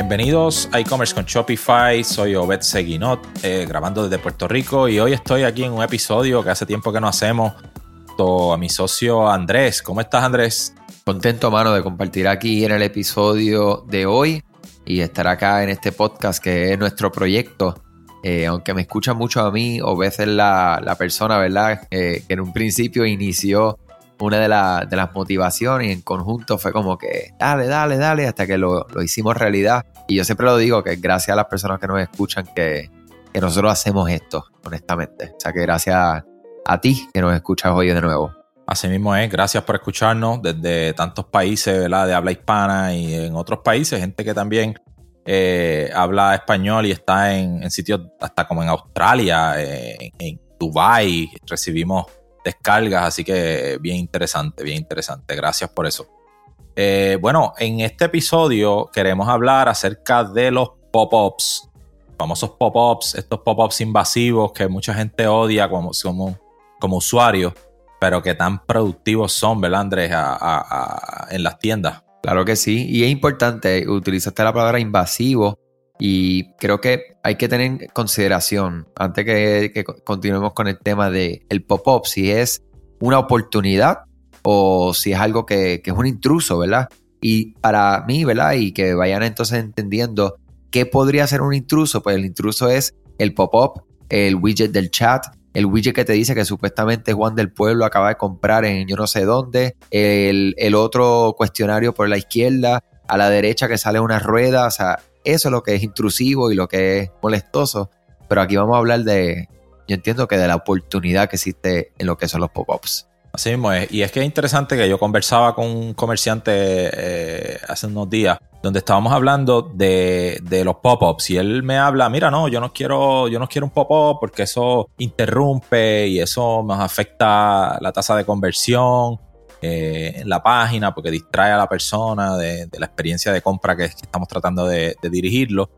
Bienvenidos a e-commerce con Shopify. Soy Obed Seguinot, eh, grabando desde Puerto Rico y hoy estoy aquí en un episodio que hace tiempo que no hacemos a mi socio Andrés. ¿Cómo estás, Andrés? Contento, mano, de compartir aquí en el episodio de hoy y estar acá en este podcast que es nuestro proyecto. Eh, aunque me escucha mucho a mí, Obed es la, la persona, ¿verdad? Eh, que en un principio inició una de, las motivaciones y en conjunto fue como que dale, dale, dale, hasta que lo, hicimos realidad. Y yo siempre lo digo que gracias a las personas que nos escuchan que, nosotros hacemos esto, honestamente. O sea que gracias a ti que nos escuchas hoy de nuevo. Así mismo es, gracias por escucharnos desde tantos países ¿verdad? de habla hispana y en otros países, gente que también eh, habla español y está en, sitios hasta como en Australia, eh, en, en Dubai, recibimos descargas, así que bien interesante, bien interesante. Gracias por eso. Eh, bueno, en este episodio queremos hablar acerca de los pop-ups, famosos pop-ups, estos pop-ups invasivos que mucha gente odia como, como, como usuario, pero que tan productivos son, ¿verdad, Andrés, en las tiendas? Claro que sí, y es importante, utilizaste la palabra invasivo y creo que hay que tener en consideración, antes que, continuemos con el tema del el pop-up, si es una oportunidad o si es algo que, es un intruso, ¿verdad? Y para mí, ¿verdad? Y que vayan entonces entendiendo qué podría ser un intruso, pues el intruso es el pop-up, el widget del chat, el widget que te dice que supuestamente Juan del Pueblo acaba de comprar en yo no sé dónde, el, el otro cuestionario por la izquierda, a la derecha que sale una rueda, o sea, eso es lo que es intrusivo y lo que es molestoso. Pero aquí vamos a hablar de, yo entiendo que de la oportunidad que existe en lo que son los pop-ups. Así mismo es. Y es que es interesante que yo conversaba con un comerciante eh, hace unos días donde estábamos hablando de, los pop-ups y él me habla, mira, no, yo no quiero, yo no quiero un pop-up porque eso interrumpe y eso nos afecta la tasa de conversión eh, la página porque distrae a la persona de, la experiencia de compra que, estamos tratando de, dirigirlo.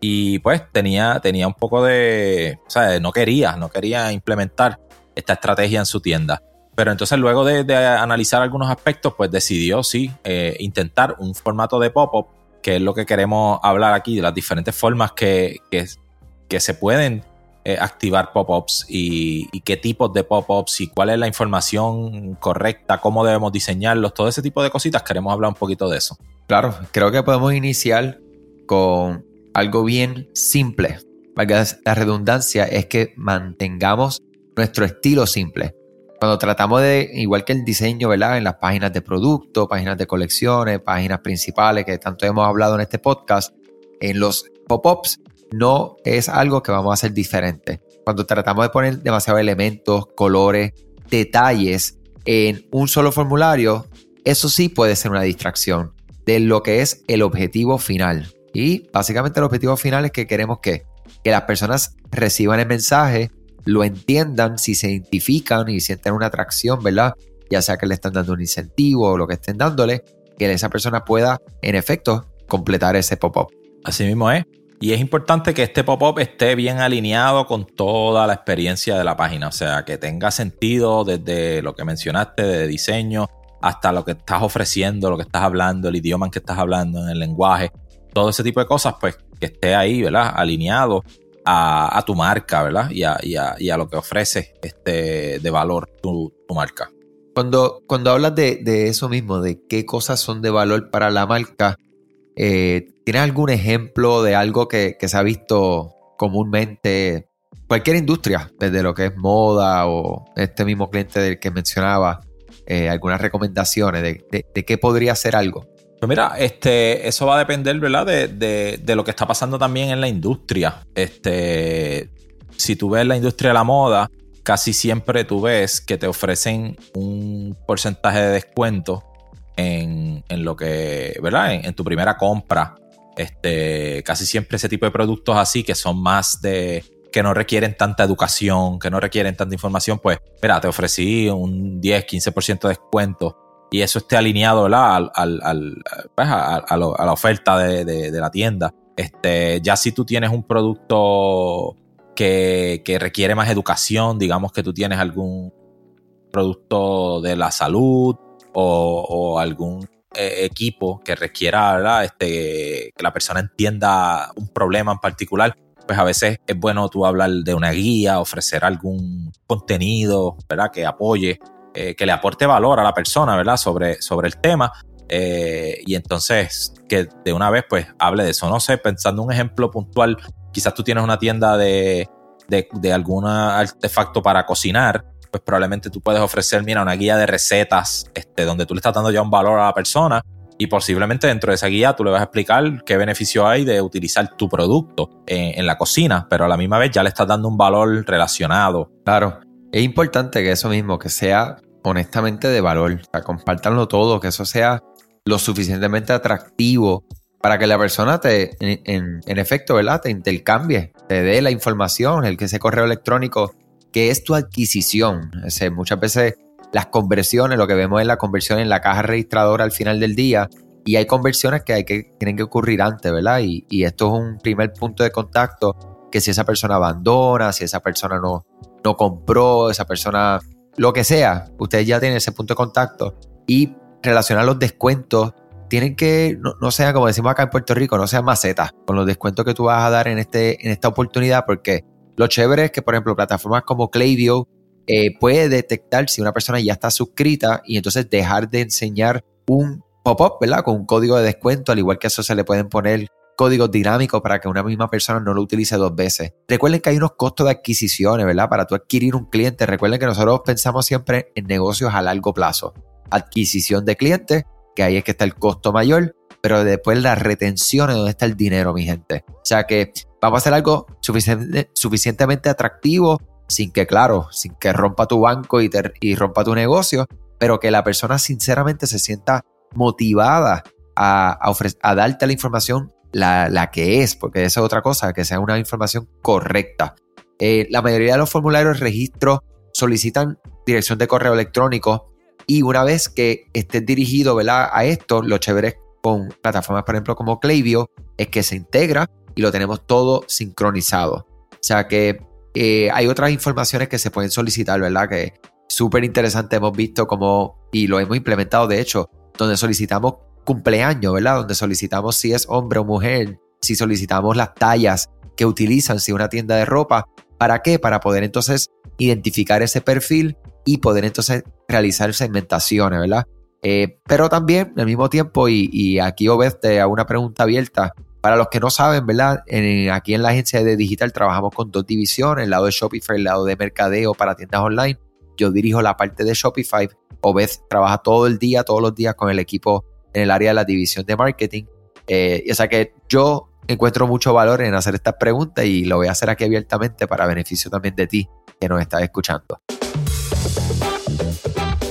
Y pues tenía, tenía un poco de, o sea, no quería, no quería implementar esta estrategia en su tienda. Pero entonces luego de, analizar algunos aspectos, pues decidió, sí, eh, intentar un formato de pop-up, que es lo que queremos hablar aquí, de las diferentes formas que, que se pueden eh, activar pop-ups y, qué tipos de pop-ups y cuál es la información correcta, cómo debemos diseñarlos, todo ese tipo de cositas. Queremos hablar un poquito de eso. Claro, creo que podemos iniciar con algo bien simple. La redundancia es que mantengamos nuestro estilo simple. Cuando tratamos de, igual que el diseño, ¿verdad? En las páginas de producto, páginas de colecciones, páginas principales que tanto hemos hablado en este podcast, en los pop-ups no es algo que vamos a hacer diferente. Cuando tratamos de poner demasiados elementos, colores, detalles en un solo formulario, eso sí puede ser una distracción de lo que es el objetivo final. Y básicamente el objetivo final es que queremos que, que las personas reciban el mensaje, lo entiendan, si se identifican y sienten una atracción, ¿verdad? Ya sea que le están dando un incentivo o lo que estén dándole, que esa persona pueda, en efecto, completar ese pop-up. Así mismo es. Y es importante que este pop-up esté bien alineado con toda la experiencia de la página, o sea, que tenga sentido desde lo que mencionaste de diseño hasta lo que estás ofreciendo, lo que estás hablando, el idioma en que estás hablando, en el lenguaje, todo ese tipo de cosas, pues que esté ahí, ¿verdad? Alineado a, tu marca, ¿verdad? Y a, lo que ofrece este, de valor tu, marca. Cuando, cuando hablas de, de eso mismo, de qué cosas son de valor para la marca, eh, ¿Tienes algún ejemplo de algo que, se ha visto comúnmente cualquier industria, desde lo que es moda o este mismo cliente del que mencionaba, eh, algunas recomendaciones de, qué podría ser algo? Pues mira, este, eso va a depender, ¿verdad? De, lo que está pasando también en la industria. Este, si tú ves la industria de la moda, casi siempre tú ves que te ofrecen un porcentaje de descuento en, lo que, ¿verdad? En, tu primera compra. Este, casi siempre ese tipo de productos así que son más de que no requieren tanta educación, que no requieren tanta información, pues, mira, te ofrecí un 10, 15% de descuento y eso esté alineado Al, pues, a, la oferta de, la tienda. Este, ya si tú tienes un producto que, que, requiere más educación, digamos que tú tienes algún producto de la salud o, algún eh, equipo que requiera Este, que la persona entienda un problema en particular, pues a veces es bueno tú hablar de una guía, ofrecer algún contenido, ¿verdad? Que apoye, eh, que le aporte valor a la persona, ¿verdad? Sobre, sobre el tema. Eh, y entonces que de una vez pues hable de eso. No sé, pensando un ejemplo puntual, quizás tú tienes una tienda de, de, de algún artefacto para cocinar pues probablemente tú puedes ofrecer, mira, una guía de recetas, este, donde tú le estás dando ya un valor a la persona y posiblemente dentro de esa guía tú le vas a explicar qué beneficio hay de utilizar tu producto en, la cocina, pero a la misma vez ya le estás dando un valor relacionado. Claro, es importante que eso mismo, que sea honestamente de valor, o sea, compártanlo todo, que eso sea lo suficientemente atractivo para que la persona te, en, en, efecto, ¿verdad? Te intercambie, te dé la información, el que ese correo electrónico que es tu adquisición. muchas veces las conversiones, lo que vemos es la conversión en la caja registradora al final del día, y hay conversiones que, tienen que ocurrir antes, ¿verdad? Y, esto es un primer punto de contacto que si esa persona abandona, si esa persona no, no compró, esa persona, lo que sea, ustedes ya tienen ese punto de contacto y relacionar los descuentos tienen que, no, no sean como decimos acá en Puerto Rico, no sean macetas con los descuentos que tú vas a dar en, este, en esta oportunidad porque lo chévere es que, por ejemplo, plataformas como Klaviyo eh, puede detectar si una persona ya está suscrita y entonces dejar de enseñar un pop-up, ¿verdad? Con un código de descuento, al igual que eso se le pueden poner códigos dinámicos para que una misma persona no lo utilice dos veces. Recuerden que hay unos costos de adquisiciones, ¿verdad? Para tú adquirir un cliente. Recuerden que nosotros pensamos siempre en negocios a largo plazo. Adquisición de clientes, que ahí es que está el costo mayor, pero después la retención es donde está el dinero, mi gente. O sea que vamos a hacer algo suficientemente atractivo sin que, claro, sin que rompa tu banco y, y rompa tu negocio, pero que la persona sinceramente se sienta motivada a, a, darte la información la, que es, porque esa es otra cosa, que sea una información correcta. Eh, la mayoría de los formularios de registro solicitan dirección de correo electrónico y una vez que estés dirigido a esto, lo chévere con plataformas, por ejemplo, como Klaviyo, es que se integra y lo tenemos todo sincronizado. O sea que eh, hay otras informaciones que se pueden solicitar, ¿verdad? Que súper interesante hemos visto como, y lo hemos implementado de hecho, donde solicitamos cumpleaños, ¿verdad? Donde solicitamos si es hombre o mujer, si solicitamos las tallas que utilizan, si una tienda de ropa. ¿Para qué? Para poder entonces identificar ese perfil y poder entonces realizar segmentaciones, ¿verdad? Eh, pero también, al mismo tiempo, y, y aquí Obed te hago una pregunta abierta, para los que no saben, ¿verdad? aquí en la agencia de digital trabajamos con dos divisiones, el lado de Shopify, el lado de mercadeo para tiendas online. Yo dirijo la parte de Shopify. Obed trabaja todo el día, todos los días con el equipo en el área de la división de marketing. Eh, o sea que yo encuentro mucho valor en hacer estas preguntas y lo voy a hacer aquí abiertamente para beneficio también de ti que nos estás escuchando.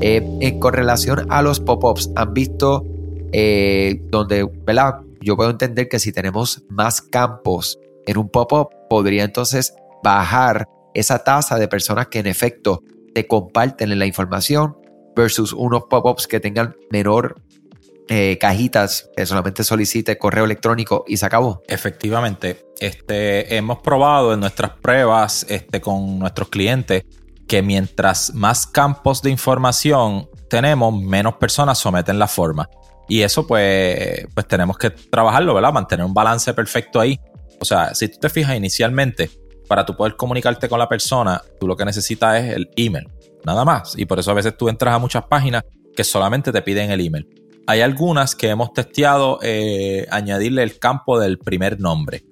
Eh, en correlación a los pop-ups, han visto eh, donde, ¿verdad? yo puedo entender que si tenemos más campos en un pop-up, podría entonces bajar esa tasa de personas que en efecto te comparten la información versus unos pop-ups que tengan menor eh, cajitas que solamente solicite correo electrónico y se acabó. Efectivamente, este, hemos probado en nuestras pruebas este, con nuestros clientes que mientras más campos de información tenemos, menos personas someten la forma. Y eso, pues, pues tenemos que trabajarlo, ¿verdad? Mantener un balance perfecto ahí. O sea, si tú te fijas inicialmente, para tú poder comunicarte con la persona, tú lo que necesitas es el email, nada más. Y por eso a veces tú entras a muchas páginas que solamente te piden el email. Hay algunas que hemos testeado eh, añadirle el campo del primer nombre,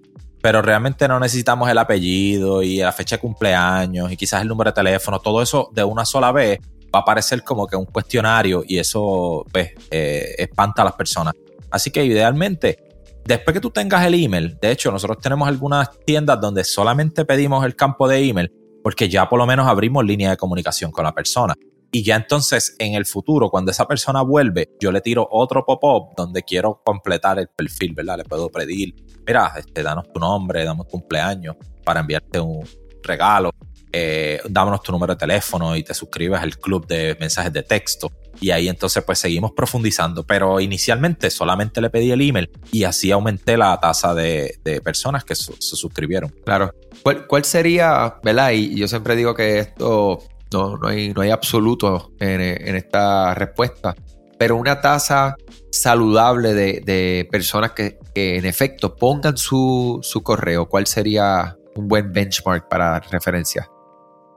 pero realmente no necesitamos el apellido y la fecha de cumpleaños y quizás el número de teléfono, todo eso de una sola vez va a parecer como que un cuestionario y eso pues, eh, espanta a las personas. Así que idealmente, después que tú tengas el email, de hecho nosotros tenemos algunas tiendas donde solamente pedimos el campo de email porque ya por lo menos abrimos línea de comunicación con la persona. Y ya entonces en el futuro, cuando esa persona vuelve, yo le tiro otro pop-up donde quiero completar el perfil, ¿verdad? Le puedo pedir, mira, este, danos tu nombre, damos cumpleaños para enviarte un regalo, eh, dámonos tu número de teléfono y te suscribes al club de mensajes de texto. Y ahí entonces pues seguimos profundizando. Pero inicialmente solamente le pedí el email y así aumenté la tasa de, personas que se suscribieron. Claro. ¿Cuál, sería, verdad? Y yo siempre digo que esto no, no, hay, no hay absoluto en, esta respuesta, pero una tasa saludable de, personas que, en efecto pongan su, correo, ¿cuál sería un buen benchmark para referencia?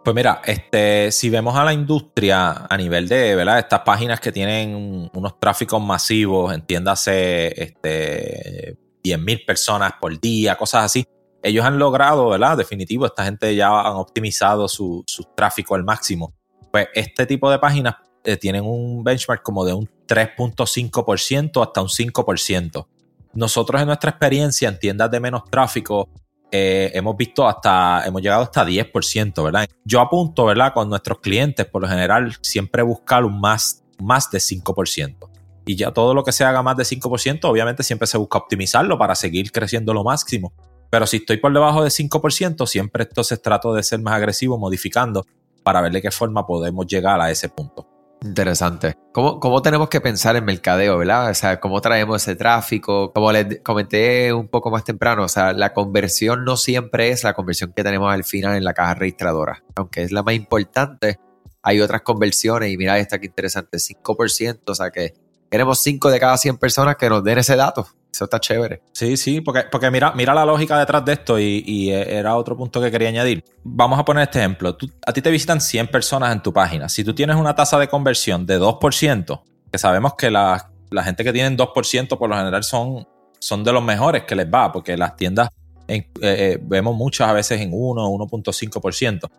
Pues mira, este, si vemos a la industria a nivel de, ¿verdad? Estas páginas que tienen unos tráficos masivos, entiéndase, este, 10.000 personas por día, cosas así, ellos han logrado, ¿verdad? Definitivo, esta gente ya han optimizado su, tráfico al máximo. Pues este tipo de páginas eh, tienen un benchmark como de un 3.5% hasta un 5%. Nosotros en nuestra experiencia en tiendas de menos tráfico eh, hemos visto hasta, hemos llegado hasta 10%, ¿verdad? Yo apunto, ¿verdad? Con nuestros clientes, por lo general, siempre buscar un más, más de 5%. Y ya todo lo que se haga más de 5%, obviamente siempre se busca optimizarlo para seguir creciendo lo máximo. Pero si estoy por debajo de 5%, siempre entonces trato de ser más agresivo modificando para ver de qué forma podemos llegar a ese punto. Interesante. ¿Cómo, ¿Cómo, tenemos que pensar en mercadeo, verdad? O sea, ¿cómo traemos ese tráfico? Como les comenté un poco más temprano, o sea, la conversión no siempre es la conversión que tenemos al final en la caja registradora. Aunque es la más importante, hay otras conversiones y mira esta que interesante, 5%, o sea que queremos 5 de cada 100 personas que nos den ese dato. Eso está chévere. Sí, sí, porque, porque mira, mira la lógica detrás de esto y, era otro punto que quería añadir. Vamos a poner este ejemplo. a ti te visitan 100 personas en tu página. Si tú tienes una tasa de conversión de 2%, que sabemos que la, gente que tienen 2% por lo general son, son de los mejores que les va, porque las tiendas eh, eh, vemos muchas a veces en 1 o 1.5%.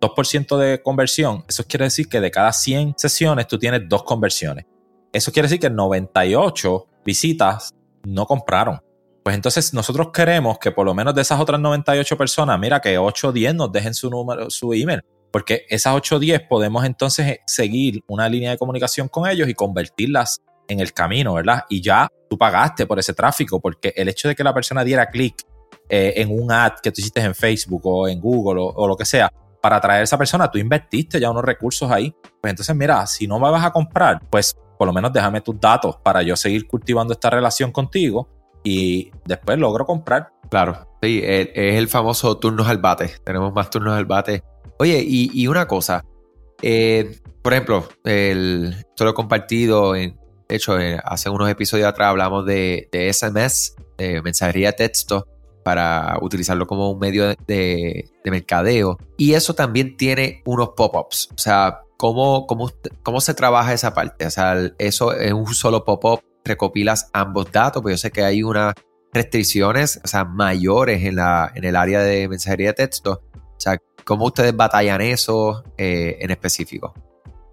2% de conversión, eso quiere decir que de cada 100 sesiones tú tienes dos conversiones. Eso quiere decir que 98 visitas no compraron. Pues entonces nosotros queremos que por lo menos de esas otras 98 personas, mira que 8 o 10 nos dejen su número, su email, porque esas 8 o 10 podemos entonces seguir una línea de comunicación con ellos y convertirlas en el camino, ¿verdad? Y ya tú pagaste por ese tráfico, porque el hecho de que la persona diera clic eh, en un ad que tú hiciste en Facebook o en Google o, o, lo que sea, para atraer a esa persona, tú invertiste ya unos recursos ahí. Pues entonces, mira, si no me vas a comprar, pues por lo menos déjame tus datos para yo seguir cultivando esta relación contigo y después logro comprar. Claro, sí, es el famoso turnos al bate. Tenemos más turnos al bate. Oye, y, una cosa, eh, por ejemplo, el, esto lo he compartido, en, de hecho, hace unos episodios atrás hablamos de, SMS, de mensajería de texto, para utilizarlo como un medio de, de mercadeo. Y eso también tiene unos pop-ups. O sea, ¿Cómo, cómo, cómo se trabaja esa parte? O sea, eso es un solo pop-up, recopilas ambos datos, pero yo sé que hay unas restricciones o sea, mayores en, la, en el área de mensajería de texto. O sea, ¿cómo ustedes batallan eso eh, en específico?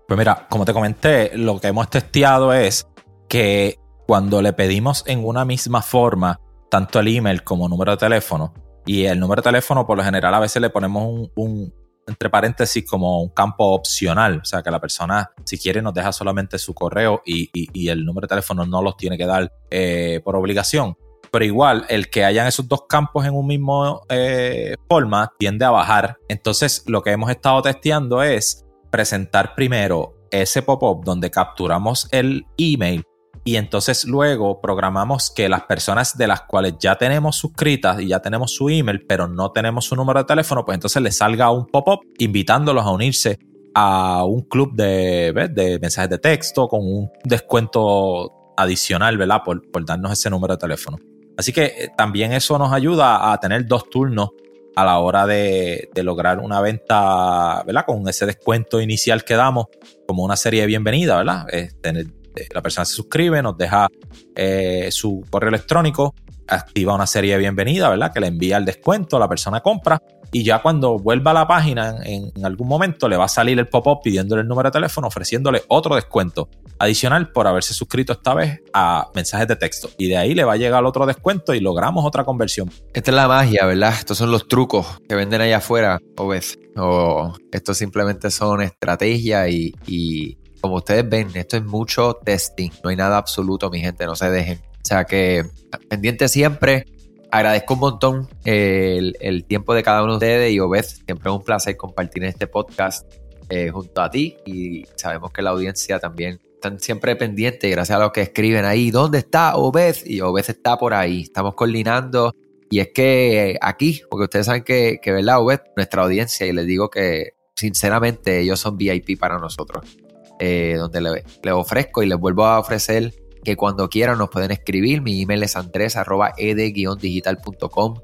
Pues mira, como te comenté, lo que hemos testeado es que cuando le pedimos en una misma forma tanto el email como número de teléfono, y el número de teléfono por lo general a veces le ponemos un entre paréntesis, como un campo opcional. O sea, que la persona, si quiere, nos deja solamente su correo y, el número de teléfono no los tiene que dar eh, por obligación. Pero igual, el que hayan esos dos campos en un mismo eh, forma tiende a bajar. Entonces, lo que hemos estado testeando es presentar primero ese pop-up donde capturamos el email y entonces luego programamos que las personas de las cuales ya tenemos suscritas y ya tenemos su email, pero no tenemos su número de teléfono, pues entonces les salga un pop-up invitándolos a unirse a un club de, de mensajes de texto con un descuento adicional, ¿verdad? Por, por darnos ese número de teléfono. Así que eh, también eso nos ayuda a tener dos turnos a la hora de, de, lograr una venta, ¿verdad? Con ese descuento inicial que damos, como una serie de bienvenida, ¿verdad? tener la persona se suscribe, nos deja eh, su correo electrónico, activa una serie de bienvenida, ¿verdad? Que le envía el descuento, la persona compra y ya cuando vuelva a la página en, algún momento le va a salir el pop-up pidiéndole el número de teléfono, ofreciéndole otro descuento adicional por haberse suscrito esta vez a mensajes de texto. Y de ahí le va a llegar otro descuento y logramos otra conversión. Esta es la magia, ¿verdad? Estos son los trucos que venden allá afuera, o ves. O esto simplemente son estrategias y, y como ustedes ven, esto es mucho testing. No hay nada absoluto, mi gente, no se dejen. O sea que pendiente siempre agradezco un montón el, tiempo de cada uno de ustedes y Obed, siempre es un placer compartir este podcast eh, junto a ti y sabemos que la audiencia también están siempre pendientes gracias a los que escriben ahí, ¿dónde está Obed? Y Obed está por ahí, estamos coordinando y es que aquí, porque ustedes saben que, que ¿verdad, Obed? Nuestra audiencia y les digo que sinceramente ellos son VIP para nosotros, eh, donde les le ofrezco y les vuelvo a ofrecer que cuando quieran nos pueden escribir. Mi email es andres.ed-digital.com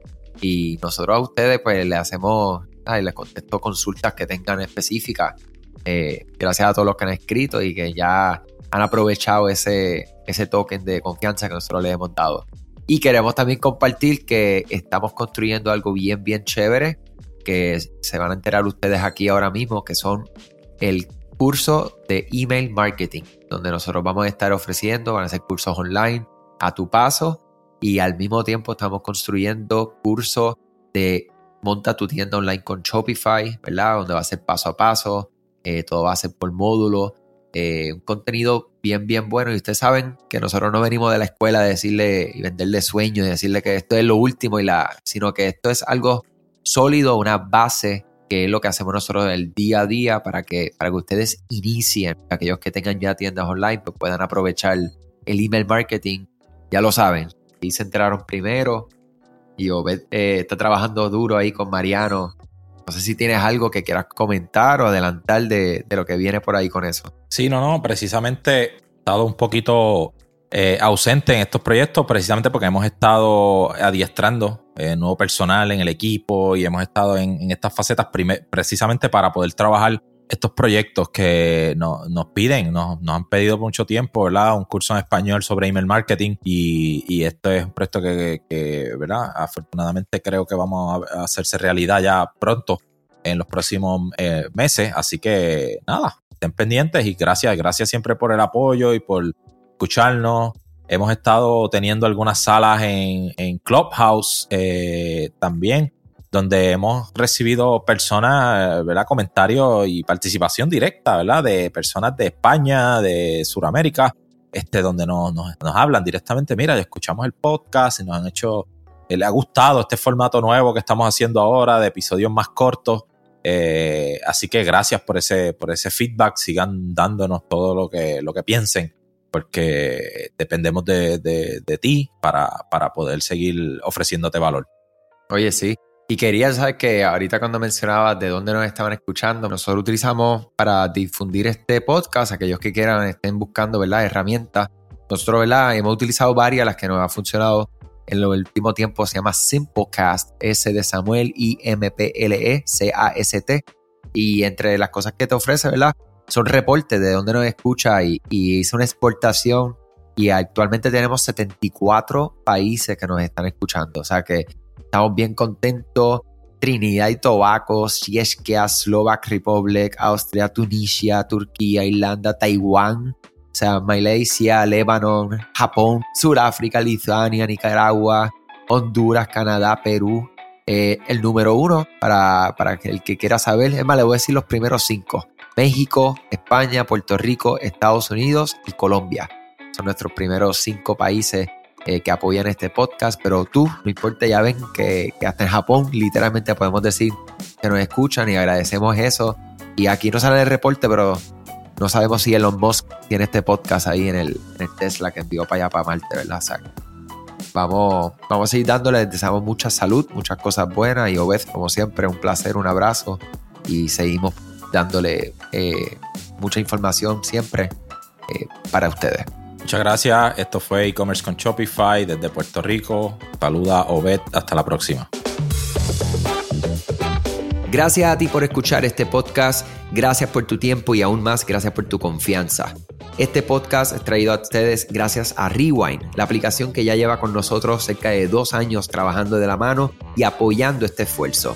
y nosotros a ustedes pues les hacemos, ay, les contesto consultas que tengan específicas. Eh, gracias a todos los que han escrito y que ya han aprovechado ese, ese token de confianza que nosotros les hemos dado. Y queremos también compartir que estamos construyendo algo bien, bien chévere, que se van a enterar ustedes aquí ahora mismo, que son el curso de email marketing, donde nosotros vamos a estar ofreciendo, van a ser cursos online a tu paso y al mismo tiempo estamos construyendo cursos de monta tu tienda online con Shopify, ¿verdad? Donde va a ser paso a paso, eh, todo va a ser por módulo, eh, un contenido bien, bien bueno. Y ustedes saben que nosotros no venimos de la escuela a decirle y venderle sueños y decirle que esto es lo último, y la, sino que esto es algo sólido, una base que es lo que hacemos nosotros el día a día para que, para que ustedes inicien, aquellos que tengan ya tiendas online, pues puedan aprovechar el email marketing. Ya lo saben, y se enteraron primero. Y Obed eh, está trabajando duro ahí con Mariano. No sé si tienes algo que quieras comentar o adelantar de, de lo que viene por ahí con eso. Sí, no, no, precisamente estado un poquito eh, ausente en estos proyectos precisamente porque hemos estado adiestrando eh, nuevo personal en el equipo y hemos estado en, estas facetas precisamente para poder trabajar estos proyectos que nos piden, nos, han pedido por mucho tiempo, ¿verdad? Un curso en español sobre email marketing y, y esto es un proyecto que, ¿verdad? Afortunadamente creo que vamos a hacerse realidad ya pronto en los próximos eh, meses, así que nada, estén pendientes y gracias, gracias siempre por el apoyo y por escucharnos. Hemos estado teniendo algunas salas en, Clubhouse eh, también, donde hemos recibido personas, ¿verdad? Comentarios y participación directa, ¿verdad? De personas de España, de Sudamérica, este, donde nos, hablan directamente. Mira, escuchamos el podcast y nos han hecho, eh, le ha gustado este formato nuevo que estamos haciendo ahora de episodios más cortos. Eh, así que gracias por ese, por ese feedback. Sigan dándonos todo lo que, lo que piensen porque dependemos de, ti para, para, poder seguir ofreciéndote valor. Oye, sí. Y quería saber que ahorita cuando mencionabas de dónde nos estaban escuchando, nosotros utilizamos para difundir este podcast, aquellos que quieran, estén buscando ¿verdad? herramientas. Nosotros ¿verdad? hemos utilizado varias, las que nos han funcionado en el último tiempo, se llama Simplecast, S de Samuel, I M P L E C A S T. Y entre las cosas que te ofrece, ¿verdad? Son reportes de dónde nos escucha y, hizo una exportación y actualmente tenemos 74 países que nos están escuchando. O sea que estamos bien contentos. Trinidad y Tobago, Sieskia, Slovak Republic, Austria, Tunisia, Turquía, Irlanda, Taiwán, o sea, Malaysia, Lebanon, Japón, Sudáfrica, Lituania, Nicaragua, Honduras, Canadá, Perú. Eh, el número uno, para, para el que quiera saber, es más, le voy a decir los primeros cinco. México, España, Puerto Rico, Estados Unidos y Colombia. Son nuestros primeros cinco países eh, que apoyan este podcast, pero tú, no importa, ya ven que, hasta en Japón literalmente podemos decir que nos escuchan y agradecemos eso. Y aquí no sale el reporte, pero no sabemos si Elon Musk tiene este podcast ahí en el, Tesla que envió para allá, para Marte, ¿verdad? vamos, vamos a seguir dándole, deseamos mucha salud, muchas cosas buenas y Obed, como siempre, un placer, un abrazo y seguimos dándole eh, mucha información siempre eh, para ustedes. Muchas gracias. Esto fue e-commerce con Shopify desde Puerto Rico. Saluda Obed. Hasta la próxima. Gracias a ti por escuchar este podcast. Gracias por tu tiempo y aún más gracias por tu confianza. Este podcast es traído a ustedes gracias a Rewind, la aplicación que ya lleva con nosotros cerca de dos años trabajando de la mano y apoyando este esfuerzo.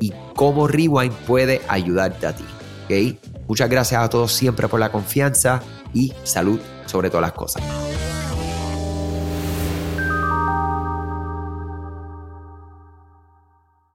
y cómo Rewind puede ayudarte a ti. ¿okay? Muchas gracias a todos siempre por la confianza y salud sobre todas las cosas.